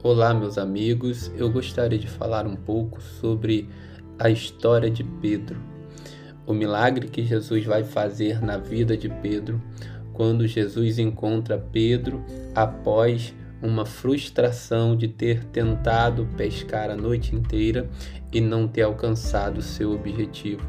Olá, meus amigos. Eu gostaria de falar um pouco sobre a história de Pedro. O milagre que Jesus vai fazer na vida de Pedro quando Jesus encontra Pedro após uma frustração de ter tentado pescar a noite inteira e não ter alcançado seu objetivo.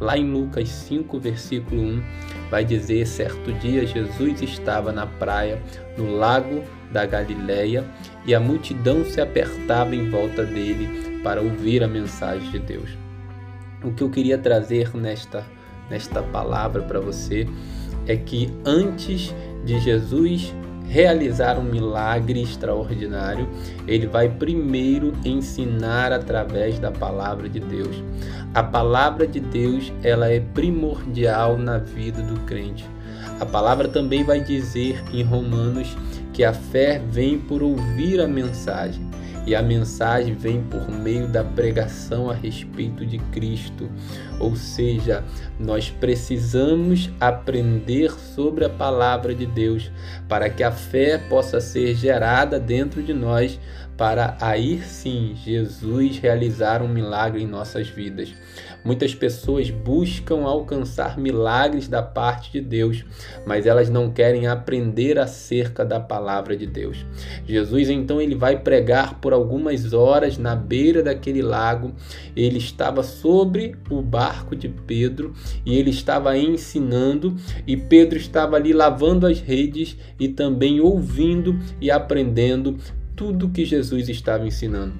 Lá em Lucas 5, versículo 1, vai dizer: certo dia Jesus estava na praia, no lago da Galileia, e a multidão se apertava em volta dele para ouvir a mensagem de Deus. O que eu queria trazer nesta nesta palavra para você é que antes de Jesus realizar um milagre extraordinário, ele vai primeiro ensinar através da palavra de Deus. A palavra de Deus, ela é primordial na vida do crente. A palavra também vai dizer em Romanos que a fé vem por ouvir a mensagem e a mensagem vem por meio da pregação a respeito de Cristo. Ou seja, nós precisamos aprender sobre a palavra de Deus para que a fé possa ser gerada dentro de nós, para aí sim Jesus realizar um milagre em nossas vidas. Muitas pessoas buscam alcançar milagres da parte de Deus, mas elas não querem aprender acerca da palavra de Deus. Jesus então ele vai pregar por algumas horas na beira daquele lago. Ele estava sobre o barco de Pedro e ele estava ensinando e Pedro estava ali lavando as redes e também ouvindo e aprendendo tudo que Jesus estava ensinando.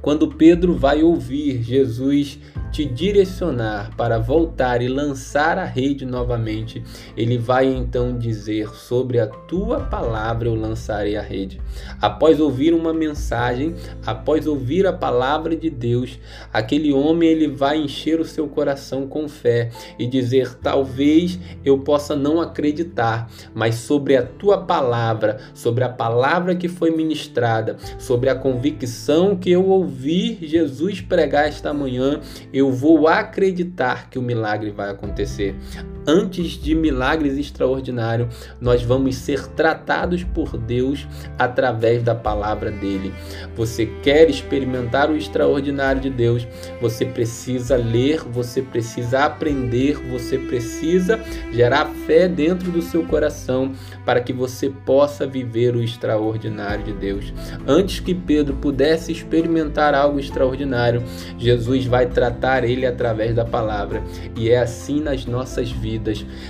Quando Pedro vai ouvir Jesus te direcionar para voltar e lançar a rede novamente, ele vai então dizer: Sobre a tua palavra eu lançarei a rede. Após ouvir uma mensagem, após ouvir a palavra de Deus, aquele homem ele vai encher o seu coração com fé e dizer: Talvez eu possa não acreditar, mas sobre a tua palavra, sobre a palavra que foi ministrada, sobre a convicção que eu ouvi Jesus pregar esta manhã, eu vou acreditar que o milagre vai acontecer. Antes de milagres extraordinários, nós vamos ser tratados por Deus através da palavra dele. Você quer experimentar o extraordinário de Deus? Você precisa ler, você precisa aprender, você precisa gerar fé dentro do seu coração para que você possa viver o extraordinário de Deus. Antes que Pedro pudesse experimentar algo extraordinário, Jesus vai tratar ele através da palavra. E é assim nas nossas vidas.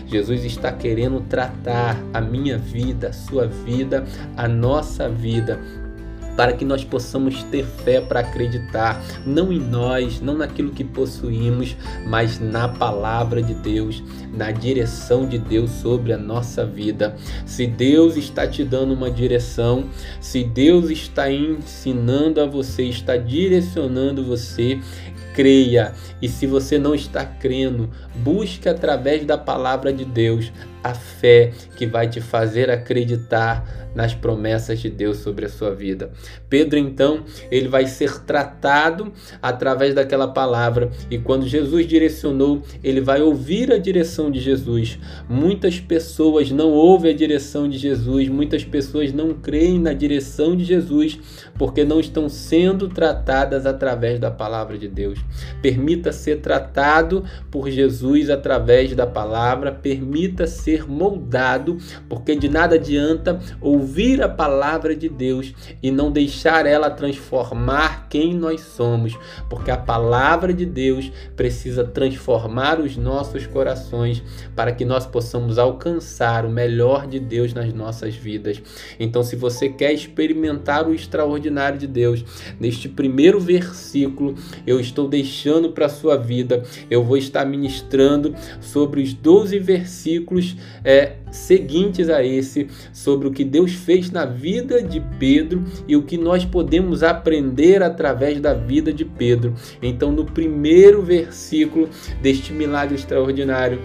Jesus está querendo tratar a minha vida, a sua vida, a nossa vida para que nós possamos ter fé para acreditar, não em nós, não naquilo que possuímos, mas na palavra de Deus, na direção de Deus sobre a nossa vida. Se Deus está te dando uma direção, se Deus está ensinando a você, está direcionando você, creia. E se você não está crendo, busque através da palavra de Deus a fé que vai te fazer acreditar nas promessas de Deus sobre a sua vida. Pedro então, ele vai ser tratado através daquela palavra e quando Jesus direcionou, ele vai ouvir a direção de Jesus. Muitas pessoas não ouvem a direção de Jesus, muitas pessoas não creem na direção de Jesus porque não estão sendo tratadas através da palavra de Deus. Permita ser tratado por Jesus através da palavra, permita ser moldado, porque de nada adianta ouvir a palavra de Deus e não deixar ela transformar quem nós somos, porque a palavra de Deus precisa transformar os nossos corações para que nós possamos alcançar o melhor de Deus nas nossas vidas. Então, se você quer experimentar o extraordinário de Deus, neste primeiro versículo, eu estou deixando para a sua vida, eu vou estar ministrando sobre os 12 versículos é, seguintes a esse, sobre o que Deus fez na vida de Pedro e o que nós podemos aprender através da vida de Pedro. Então, no primeiro versículo deste milagre extraordinário,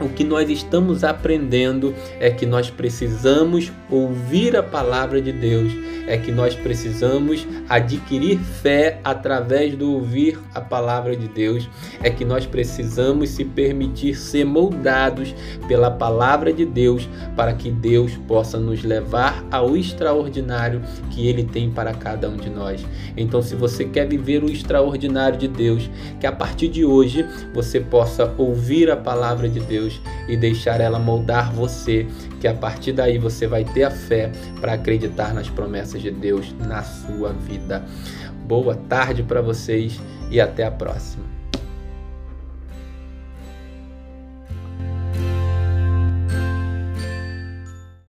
o que nós estamos aprendendo é que nós precisamos ouvir a palavra de Deus, é que nós precisamos adquirir fé através do ouvir a palavra de Deus, é que nós precisamos se permitir ser moldados pela palavra de Deus para que Deus possa nos levar ao extraordinário que Ele tem para cada um de nós. Então, se você quer viver o extraordinário de Deus, que a partir de hoje você possa ouvir a palavra de Deus E deixar ela moldar você, que a partir daí você vai ter a fé para acreditar nas promessas de Deus na sua vida. Boa tarde para vocês e até a próxima.